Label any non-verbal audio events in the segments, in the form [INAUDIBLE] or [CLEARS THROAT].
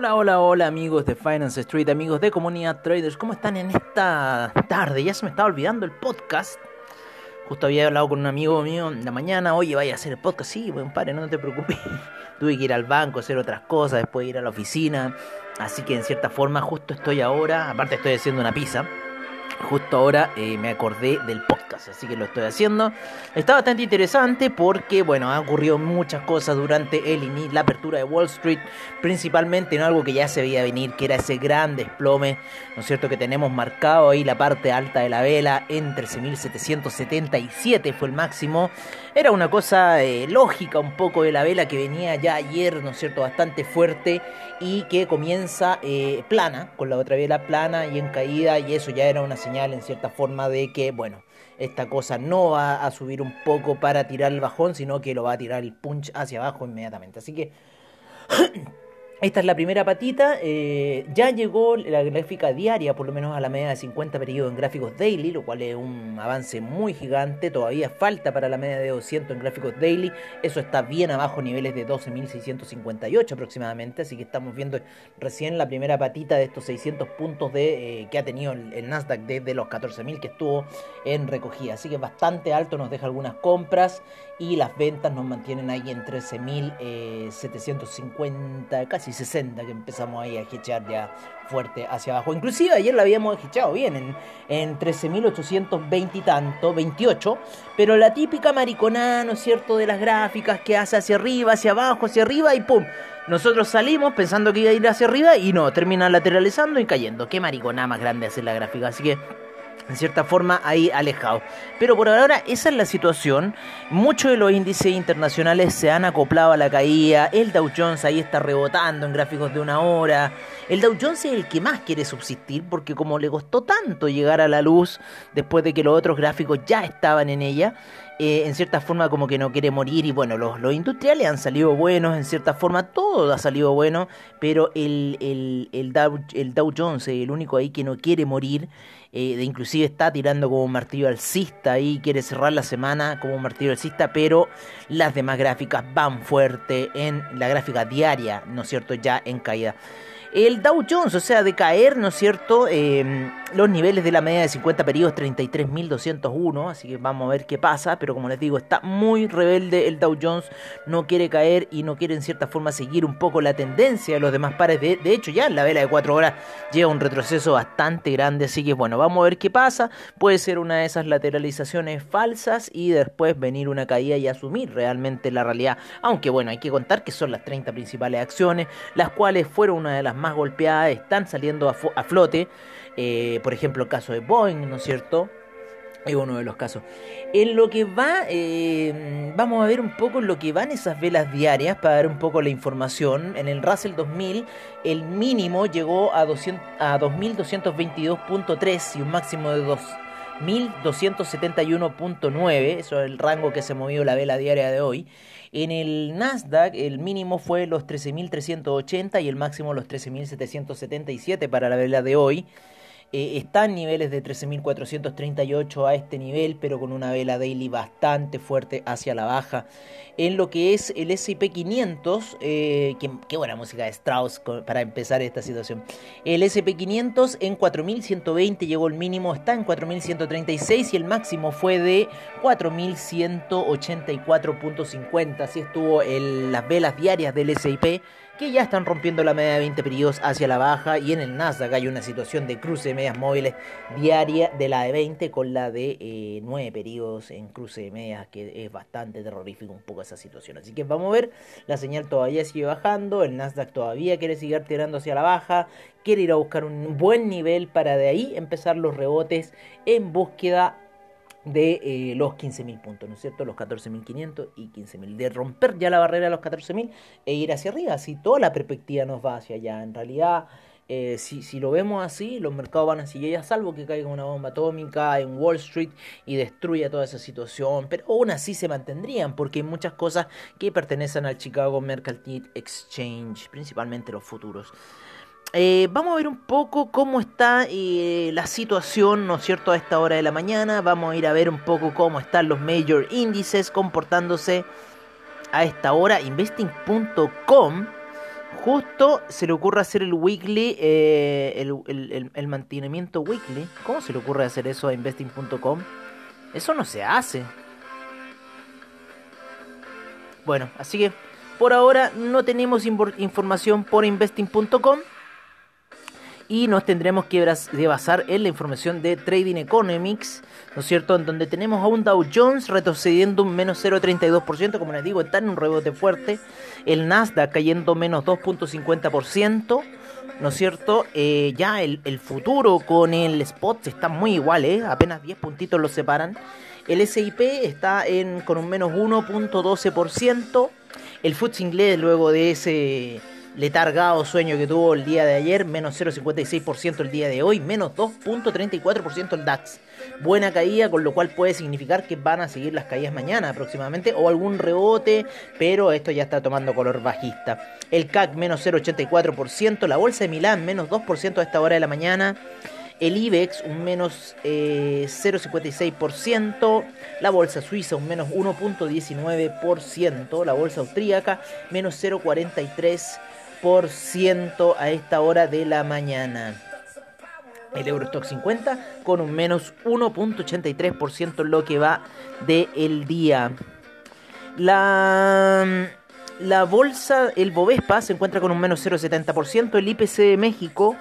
Hola, hola, hola amigos de Finance Street, amigos de Comunidad Traders, ¿cómo están en esta tarde? Ya se me estaba olvidando el podcast. Justo había hablado con un amigo mío en la mañana, oye, vaya a hacer el podcast. Sí, buen padre, no te preocupes. [LAUGHS] Tuve que ir al banco, hacer otras cosas, después ir a la oficina. Así que en cierta forma justo estoy ahora, aparte estoy haciendo una pizza justo ahora eh, me acordé del podcast, así que lo estoy haciendo. Está bastante interesante porque, bueno, ha ocurrido muchas cosas durante el la apertura de Wall Street, principalmente en algo que ya se veía venir, que era ese gran desplome, ¿no es cierto?, que tenemos marcado ahí la parte alta de la vela en 13.777 fue el máximo. Era una cosa eh, lógica un poco de la vela que venía ya ayer, ¿no es cierto?, bastante fuerte y que comienza eh, plana, con la otra vela plana y en caída, y eso ya era una señal en cierta forma de que, bueno, esta cosa no va a subir un poco para tirar el bajón, sino que lo va a tirar el punch hacia abajo inmediatamente. Así que [CLEARS THROAT] Esta es la primera patita. Eh, ya llegó la gráfica diaria, por lo menos a la media de 50 periodos en gráficos daily, lo cual es un avance muy gigante. Todavía falta para la media de 200 en gráficos daily. Eso está bien abajo, niveles de 12.658 aproximadamente. Así que estamos viendo recién la primera patita de estos 600 puntos de, eh, que ha tenido el, Nasdaq desde los 14.000 que estuvo en recogida. Así que bastante alto, nos deja algunas compras y las ventas nos mantienen ahí en 13.750, casi 60 que empezamos ahí a hechar ya fuerte hacia abajo. Inclusive ayer la habíamos echado bien en, en 13.820 y tanto, 28, pero la típica mariconada, ¿no es cierto?, de las gráficas que hace hacia arriba, hacia abajo, hacia arriba y ¡pum! Nosotros salimos pensando que iba a ir hacia arriba y no, termina lateralizando y cayendo. Qué mariconada más grande hace la gráfica, así que en cierta forma ahí alejado. Pero por ahora esa es la situación. Muchos de los índices internacionales se han acoplado a la caída. El Dow Jones ahí está rebotando en gráficos de una hora. El Dow Jones es el que más quiere subsistir porque como le costó tanto llegar a la luz después de que los otros gráficos ya estaban en ella, eh, en cierta forma como que no quiere morir y bueno, los, los, industriales han salido buenos, en cierta forma todo ha salido bueno, pero el, el, el, Dow, el Dow Jones es el único ahí que no quiere morir, eh, inclusive está tirando como un martillo alcista ahí, quiere cerrar la semana como un martillo alcista, pero las demás gráficas van fuerte en la gráfica diaria, ¿no es cierto?, ya en caída el Dow Jones, o sea, de caer, ¿no es cierto? Em, los niveles de la media de 50 periodos 33.201, así que vamos a ver qué pasa, pero como les digo, está muy rebelde el Dow Jones, no quiere caer y no quiere en cierta forma seguir un poco la tendencia de los demás pares, de, hecho ya en la vela de 4 horas lleva un retroceso bastante grande, así que bueno, vamos a ver qué pasa, puede ser una de esas lateralizaciones falsas y después venir una caída y asumir realmente la realidad, aunque bueno, hay que contar que son las 30 principales acciones, las cuales fueron una de las más golpeadas están saliendo a, flote. Eh, por ejemplo, el caso de Boeing, ¿no es cierto? Es uno de los casos. En lo que va, eh, vamos a ver un poco en lo que van esas velas diarias para dar un poco la información. En el Russell 2000, el mínimo llegó a, a 2.222.3 y un máximo de 2.271.9. Eso es el rango que se movió la vela diaria de hoy. En el Nasdaq el mínimo fue los 13.380 y el máximo los 13.777 para la vela de hoy. Eh, está en niveles de 13.438 a este nivel, pero con una vela daily bastante fuerte hacia la baja. En lo que es el SP500, eh, qué buena música de Strauss para empezar esta situación. El SP500 en 4.120 llegó el mínimo, está en 4.136 y el máximo fue de 4.184.50. Así estuvo el, las velas diarias del SIP que ya están rompiendo la media de 20 periodos hacia la baja y en el Nasdaq hay una situación de cruce de medias móviles diaria de la de 20 con la de 9 eh, periodos en cruce de medias que es bastante terrorífico un poco esa situación. Así que vamos a ver, la señal todavía sigue bajando, el Nasdaq todavía quiere seguir tirando hacia la baja, quiere ir a buscar un buen nivel para de ahí empezar los rebotes en búsqueda de eh, los 15.000 puntos, ¿no es cierto? Los 14.500 y 15.000. De romper ya la barrera de los 14.000 e ir hacia arriba. Así toda la perspectiva nos va hacia allá. En realidad, eh, si, si, lo vemos así, los mercados van hacia allá, salvo que caiga una bomba atómica en Wall Street y destruya toda esa situación. Pero aún así se mantendrían, porque hay muchas cosas que pertenecen al Chicago Mercantile Exchange, principalmente los futuros. Eh, vamos a ver un poco cómo está eh, la situación, ¿no es cierto?, a esta hora de la mañana. Vamos a ir a ver un poco cómo están los major índices comportándose a esta hora. Investing.com Justo se le ocurre hacer el weekly, eh, el, el, mantenimiento weekly. ¿Cómo se le ocurre hacer eso a investing.com? Eso no se hace. Bueno, así que por ahora no tenemos información por investing.com y nos tendremos que basar en la información de Trading Economics, ¿no es cierto? En donde tenemos a un Dow Jones retrocediendo un menos 0,32%, como les digo, está en un rebote fuerte, el Nasdaq cayendo menos 2,50%, ¿no es cierto? Eh, ya el, futuro con el spot está muy igual, ¿eh? apenas 10 puntitos lo separan. El SIP está con un menos 1.12%. El FTSE inglés luego de ese letargado sueño que tuvo el día de ayer, menos 0,56% el día de hoy, menos 2,34% el DAX. Buena caída, con lo cual puede significar que van a seguir las caídas mañana aproximadamente, o algún rebote, pero esto ya está tomando color bajista. El CAC menos 0,84%, la bolsa de Milán menos 2% a esta hora de la mañana. El IBEX un menos 0,56%, eh, la bolsa suiza un menos 1,19%, la bolsa austríaca menos 0,43% a esta hora de la mañana. El Eurostock 50 con un menos 1.83% lo que va del día. La, la bolsa, el Bovespa se encuentra con un menos 0.70%, el IPC de México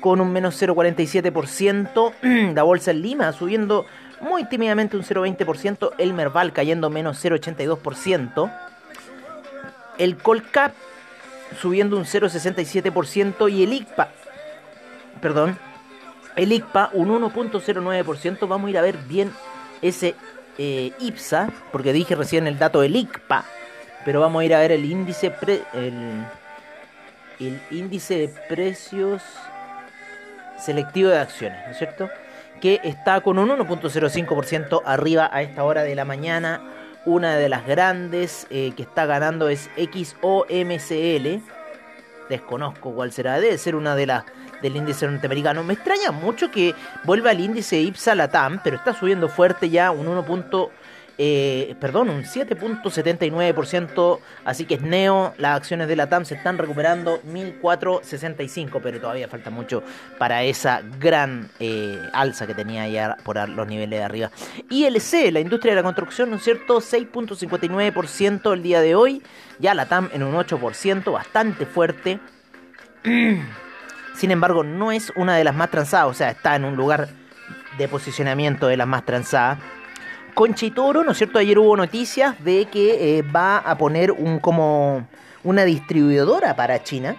con un menos 0,47%. [CLEARS THROAT] La bolsa en Lima subiendo muy tímidamente un 0,20%. El Merval cayendo menos 0,82%. El Colcap subiendo un 0,67%. Y el ICPA, perdón, el ICPA un 1,09%. Vamos a ir a ver bien ese eh, IPSA, porque dije recién el dato del ICPA. Pero vamos a ir a ver el índice, el, el índice de precios selectivo de acciones, ¿no es cierto? Que está con un 1.05% arriba a esta hora de la mañana. Una de las grandes eh, que está ganando es XOMCL. Desconozco cuál será, debe ser una de las del índice norteamericano. Me extraña mucho que vuelva al índice IPSA Latam, pero está subiendo fuerte ya un 1. Eh, perdón, un 7.79%, así que es Neo, las acciones de la TAM se están recuperando 1.465, pero todavía falta mucho para esa gran eh, alza que tenía ya por los niveles de arriba. ILC, la industria de la construcción, ¿no es cierto? 6.59% el día de hoy, ya la TAM en un 8%, bastante fuerte. Sin embargo, no es una de las más transadas, o sea, está en un lugar de posicionamiento de las más transadas. Conchitoro, ¿no es cierto? Ayer hubo noticias de que eh, va a poner un como una distribuidora para China,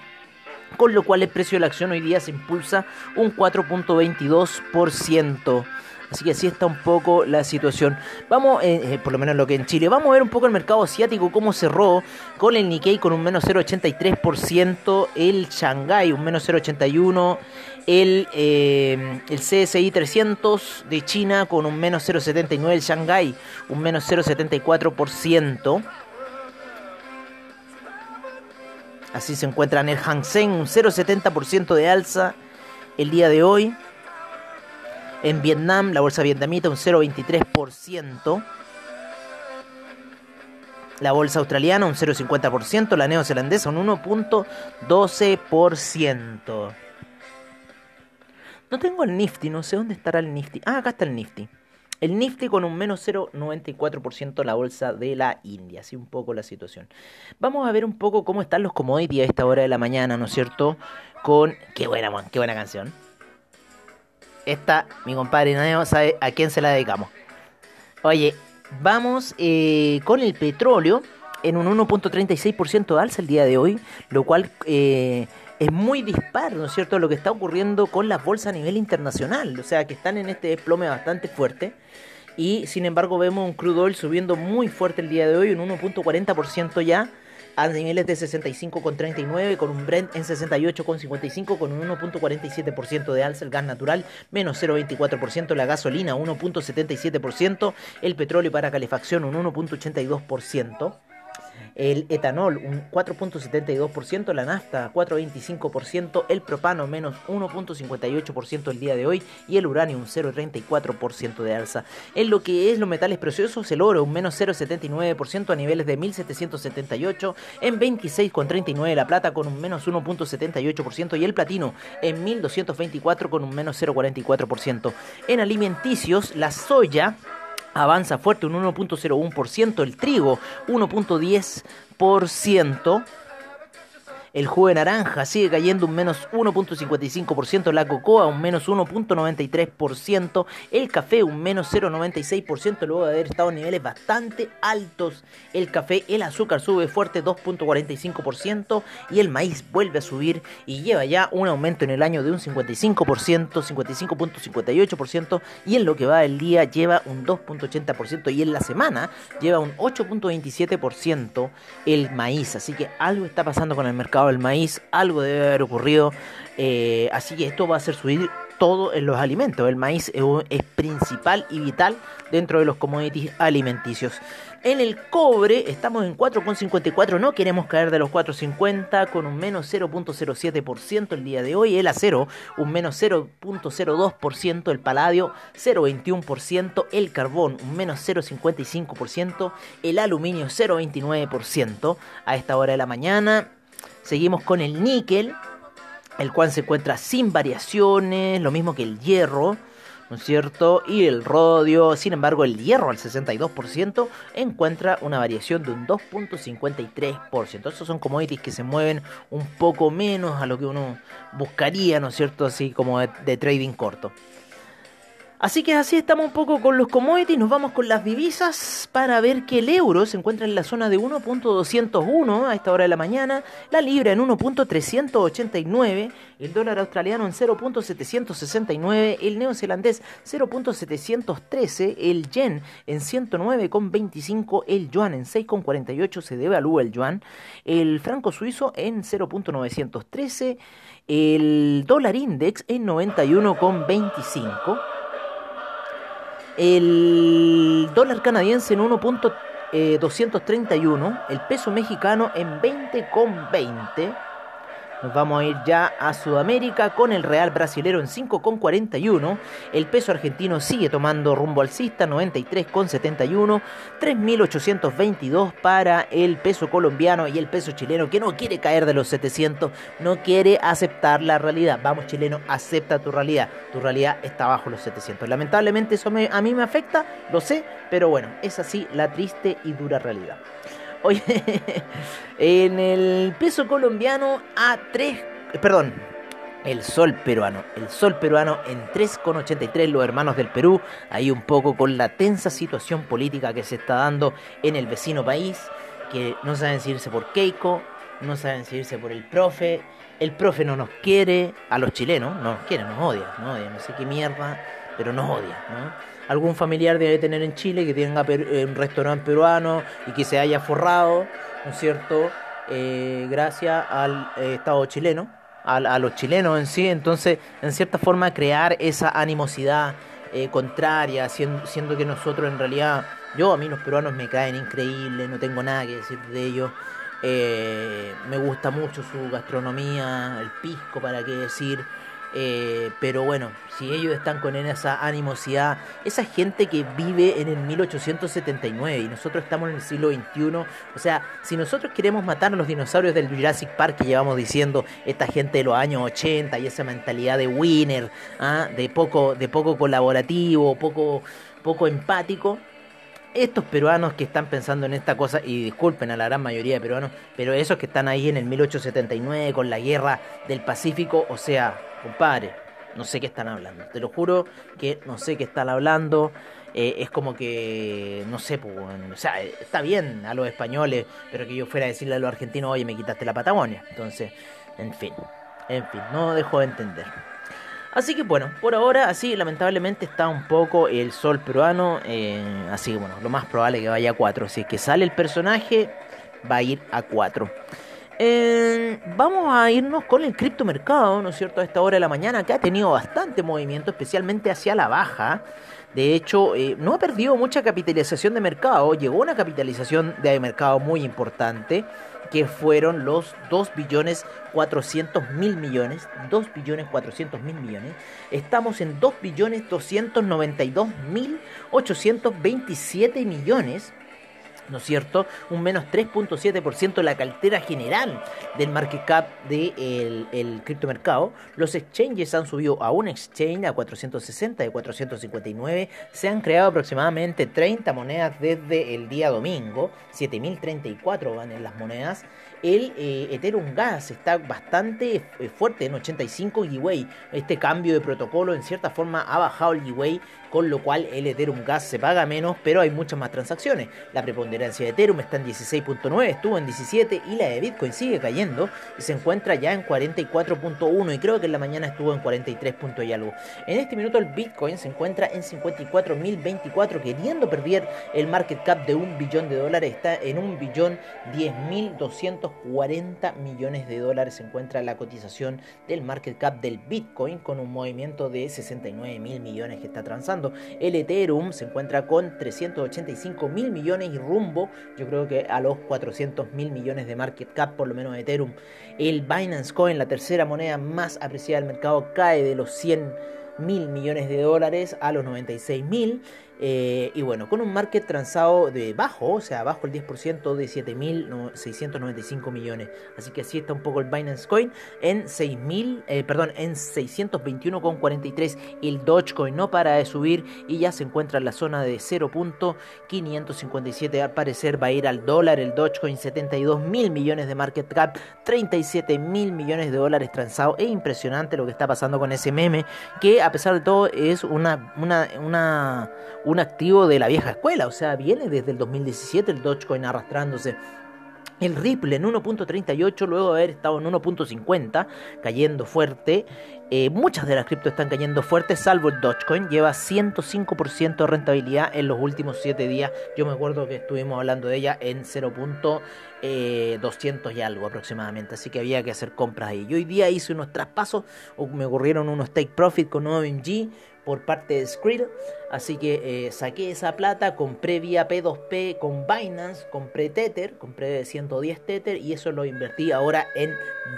con lo cual el precio de la acción hoy día se impulsa un 4.22%. Así que así está un poco la situación. Vamos, eh, eh, por lo menos lo que en Chile, vamos a ver un poco el mercado asiático, cómo cerró con el Nikkei con un menos 0,83%, el Shanghai un menos 0,81%, el, eh, el CSI 300 de China con un menos 0,79%, el Shanghai un menos 0,74%. Así se encuentra en el Hang Seng, un 0,70% de alza el día de hoy. En Vietnam, la bolsa vietnamita un 0,23%. La bolsa australiana un 0,50%. La neozelandesa un 1,12%. No tengo el Nifty, no sé dónde estará el Nifty. Ah, acá está el Nifty. El Nifty con un menos 0,94% la bolsa de la India. Así un poco la situación. Vamos a ver un poco cómo están los commodities a esta hora de la mañana, ¿no es cierto? Con... Qué buena, qué buena canción. Esta, mi compadre nadie sabe a quién se la dedicamos. Oye, vamos eh, con el petróleo en un 1.36% de alza el día de hoy, lo cual eh, es muy dispar, ¿no es cierto?, lo que está ocurriendo con las bolsas a nivel internacional, o sea, que están en este desplome bastante fuerte. Y sin embargo vemos un crudo oil subiendo muy fuerte el día de hoy, un 1.40% ya, a niveles de 65,39 con un Brent en 68,55 con un 1.47% de alza el gas natural, menos 0,24% la gasolina, 1.77%, el petróleo para calefacción un 1.82%. el etanol un 4.72%, la nafta 4.25%, el propano menos 1.58% el día de hoy y el uranio un 0.34% de alza. En lo que es los metales preciosos, el oro un menos 0.79% a niveles de 1778, en 26.39 la plata con un menos 1.78% y el platino en 1224 con un menos 0.44%. En alimenticios, la soya avanza fuerte un 1.01%, el trigo 1.10%, el jugo de naranja sigue cayendo un menos 1.55%, la cocoa un menos 1.93%, el café un menos 0.96%, luego de haber estado en niveles bastante altos. El café, el azúcar sube fuerte 2.45% y el maíz vuelve a subir y lleva ya un aumento en el año de un 55%, 55.58% y en lo que va del día lleva un 2.80% y en la semana lleva un 8.27% el maíz. Así que algo está pasando con el mercado el maíz, algo debe haber ocurrido. Eh, así que esto va a hacer subir todo en los alimentos. El maíz es, principal y vital dentro de los commodities alimenticios. En el cobre estamos en 4,54, no queremos caer de los 4,50 con un menos 0.07% el día de hoy. El acero un menos 0.02%, el paladio 0.21%, el carbón un menos 0.55%, el aluminio 0.29% a esta hora de la mañana. Seguimos con el níquel, el cual se encuentra sin variaciones, lo mismo que el hierro, ¿no es cierto? Y el rodio, sin embargo, el hierro al 62% encuentra una variación de un 2.53%. Esos son commodities que se mueven un poco menos a lo que uno buscaría, ¿no es cierto? Así como de trading corto. Así que así estamos un poco con los commodities, nos vamos con las divisas para ver que el euro se encuentra en la zona de 1.201 a esta hora de la mañana, la libra en 1.389, el dólar australiano en 0.769, el neozelandés 0.713, el yen en 109.25, el yuan en 6.48 se devalúa el yuan, el franco suizo en 0.913, el dólar index en 91.25 el dólar canadiense en 1.231, eh, el peso mexicano en 20,20 nos vamos a ir ya a Sudamérica con el Real Brasilero en 5,41. El peso argentino sigue tomando rumbo alcista, 93,71. 3.822 para el peso colombiano y el peso chileno que no quiere caer de los 700, no quiere aceptar la realidad. Vamos chileno, acepta tu realidad. Tu realidad está bajo los 700. Lamentablemente eso a mí me afecta, lo sé, pero bueno, es así la triste y dura realidad. Oye, [LAUGHS] en el peso colombiano a 3, perdón, el sol peruano. El sol peruano en 3,83 los hermanos del Perú. Ahí un poco con la tensa situación política que se está dando en el vecino país. Que no saben si irse por Keiko, no saben si irse por el profe. El profe no nos quiere, a los chilenos, no nos quiere, nos odia, no odia, no sé qué mierda, pero nos odia, ¿no? Algún familiar debe tener en Chile que tenga eh, un restaurante peruano y que se haya forrado, ¿no es cierto? Eh, gracias al eh, Estado chileno, a, los chilenos en sí, entonces en cierta forma crear esa animosidad contraria, siendo, que nosotros en realidad, yo a mí los peruanos me caen increíbles, no tengo nada que decir de ellos. me gusta mucho su gastronomía, el pisco, para qué decir, eh, pero bueno, si ellos están con esa animosidad, esa gente que vive en el 1879 y nosotros estamos en el siglo XXI, o sea, si nosotros queremos matar a los dinosaurios del Jurassic Park que llevamos diciendo, esta gente de los años 80 y esa mentalidad de winner, ¿ah? de, poco, de poco colaborativo, poco, poco empático, estos peruanos que están pensando en esta cosa, y disculpen a la gran mayoría de peruanos, pero esos que están ahí en el 1879 con la guerra del Pacífico, o sea, compadre, no sé qué están hablando. Te lo juro que no sé qué están hablando. Eh, es como que, no sé, pues, o sea, está bien a los españoles, pero que yo fuera a decirle a los argentinos, oye, me quitaste la Patagonia. Entonces, en fin, en fin, no dejo de entender. Así que bueno, por ahora, así lamentablemente está un poco el sol peruano. Eh, así que bueno, lo más probable es que vaya a 4. Si es que sale el personaje, va a ir a 4. Vamos a irnos con el criptomercado, ¿no es cierto? A esta hora de la mañana, que ha tenido bastante movimiento, especialmente hacia la baja. De hecho, eh, no ha perdido mucha capitalización de mercado, llegó una capitalización de mercado muy importante, que fueron los 2 billones 400 mil millones, 2 billones 400 mil millones. Estamos en 2 billones 292 mil 827 millones ¿no es cierto? Un menos 3.7% de la cartera general del market cap del de criptomercado. Los exchanges han subido a un exchange a 460 de 459. Se han creado aproximadamente 30 monedas desde el día domingo. 7034 van en las monedas. El eh, Ethereum Gas está bastante eh, fuerte en 85 giveaway. Este cambio de protocolo en cierta forma ha bajado el giveaway con lo cual el Ethereum Gas se paga menos, pero hay muchas más transacciones. La preponderancia de Ethereum está en 16.9, estuvo en 17 y la de Bitcoin sigue cayendo y se encuentra ya en 44.1 y creo que en la mañana estuvo en 43 y algo. En este minuto el Bitcoin se encuentra en 54.024 queriendo perder el market cap de un billón de dólares, está en un billón 10.240 millones de dólares se encuentra la cotización del market cap del Bitcoin con un movimiento de 69 mil millones que está transando el Ethereum se encuentra con 385 mil millones y rumbo, yo creo que a los 400 mil millones de market cap, por lo menos Ethereum. El Binance Coin, la tercera moneda más apreciada del mercado, cae de los 100 mil millones de dólares a los 96 mil. Eh, y bueno, con un market transado de bajo, o sea, bajo el 10% de 7.695 millones. Así que así está un poco el Binance Coin en 6.000, eh, perdón, en 621,43. El Dogecoin no para de subir y ya se encuentra en la zona de 0.557. Al parecer va a ir al dólar. El Dogecoin 72 mil millones de market cap, 37 mil millones de dólares transados. Es impresionante lo que está pasando con ese meme, que a pesar de todo es una, una un activo de la vieja escuela, o sea, viene desde el 2017 el Dogecoin arrastrándose. El Ripple en 1.38 luego de haber estado en 1.50 cayendo fuerte. Eh, muchas de las criptos están cayendo fuerte, salvo el Dogecoin. Lleva 105% de rentabilidad en los últimos 7 días. Yo me acuerdo que estuvimos hablando de ella en 0.200 eh, y algo aproximadamente. Así que había que hacer compras ahí. Yo hoy día hice unos traspasos, o me ocurrieron unos take profit con OMG por parte de Skrill. Así que eh, saqué esa plata, compré vía P2P con Binance, compré Tether, compré 110 Tether y eso lo invertí ahora en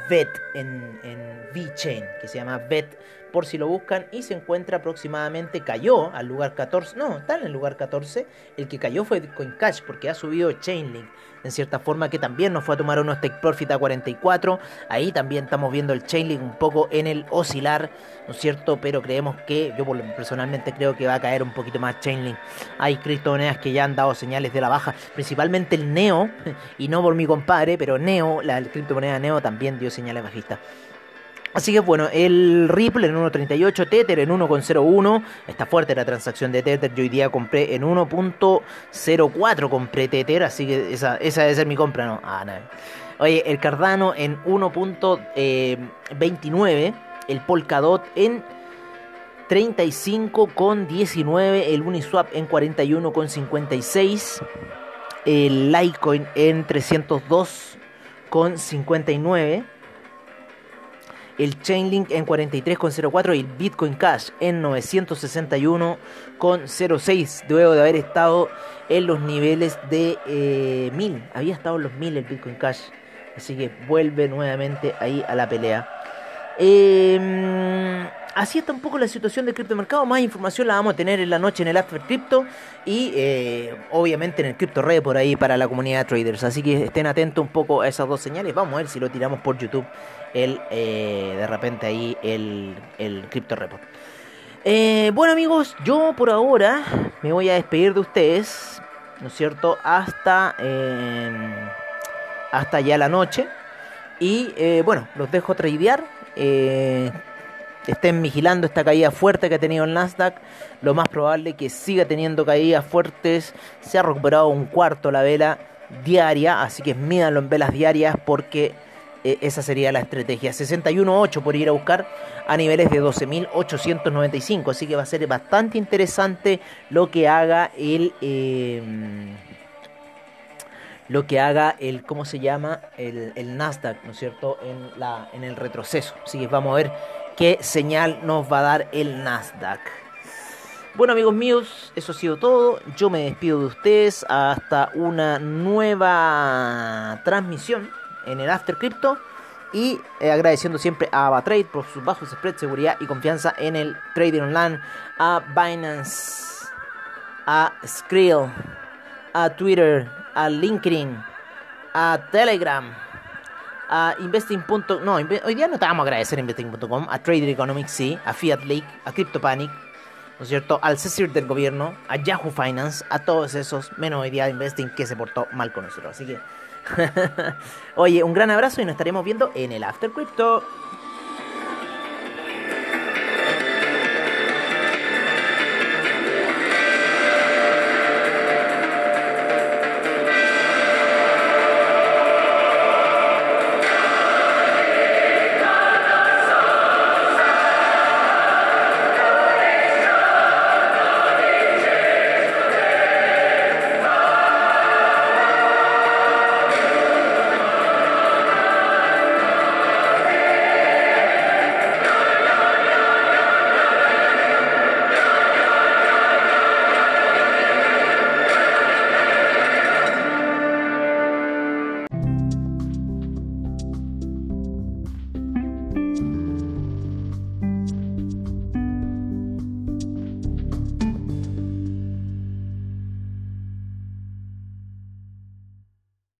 VET, en, en VeChain, que se llama VET por si lo buscan y se encuentra aproximadamente, cayó al lugar 14, no, está en el lugar 14, el que cayó fue CoinCash porque ha subido Chainlink, en cierta forma que también nos fue a tomar unos take profit a 44, ahí también estamos viendo el Chainlink un poco en el oscilar, ¿no es cierto? Pero creemos que, yo personalmente creo que va a caer un poquito más Chainlink, hay criptomonedas que ya han dado señales de la baja, principalmente el Neo, [LAUGHS] y no por mi compadre, pero Neo, la criptomoneda Neo también dio señales bajistas. Así que bueno, el Ripple en 1.38, Tether en 1.01. Está fuerte la transacción de Tether. Yo hoy día compré en 1.04 compré Tether, así que esa, esa debe ser mi compra, ¿no? Ah, no. Oye, el Cardano en 1.29, el Polkadot en 35.19, el Uniswap en 41.56, el Litecoin en 302.59 el Chainlink en 43,04 y el Bitcoin Cash en 961,06 luego de haber estado en los niveles de eh, 1000 había estado en los 1000 el Bitcoin Cash. Así que vuelve nuevamente ahí a la pelea. Eh, así está un poco la situación del criptomercado. Más información la vamos a tener en la noche en el After Crypto y eh, obviamente en el Crypto Red por ahí para la comunidad de traders. Así que estén atentos un poco a esas dos señales. Vamos a ver si lo tiramos por YouTube el, eh, de repente ahí el, el Crypto Report. Eh, bueno amigos, yo por ahora me voy a despedir de ustedes, ¿no es cierto? Hasta, hasta ya la noche. Y bueno, los dejo tradear. Estén vigilando esta caída fuerte que ha tenido el Nasdaq. Lo más probable es que siga teniendo caídas fuertes. Se ha recuperado un cuarto la vela diaria, así que mídanlo en velas diarias porque eh, esa sería la estrategia. 61.8 por ir a buscar a niveles de 12.895, así que va a ser bastante interesante lo que haga el... Eh, lo que haga el, ¿cómo se llama? El, el Nasdaq, ¿no es cierto? En, la, en el retroceso. Así que vamos a ver qué señal nos va a dar el Nasdaq. Bueno amigos míos, eso ha sido todo. Yo me despido de ustedes hasta una nueva transmisión en el After Crypto. Y eh, agradeciendo siempre a AvaTrade por sus bajos spread, seguridad y confianza en el trading online. A Binance, a Skrill, a Twitter, a LinkedIn, a Telegram, a Investing. No, hoy día no te vamos a agradecer a Investing.com, a Trader Economics, sí, a Fiat League, a CryptoPanic, ¿no es cierto? Al CECIR del gobierno, a Yahoo Finance, a todos esos, menos hoy día Investing que se portó mal con nosotros. Así que, [LAUGHS] oye, un gran abrazo y nos estaremos viendo en el After Crypto.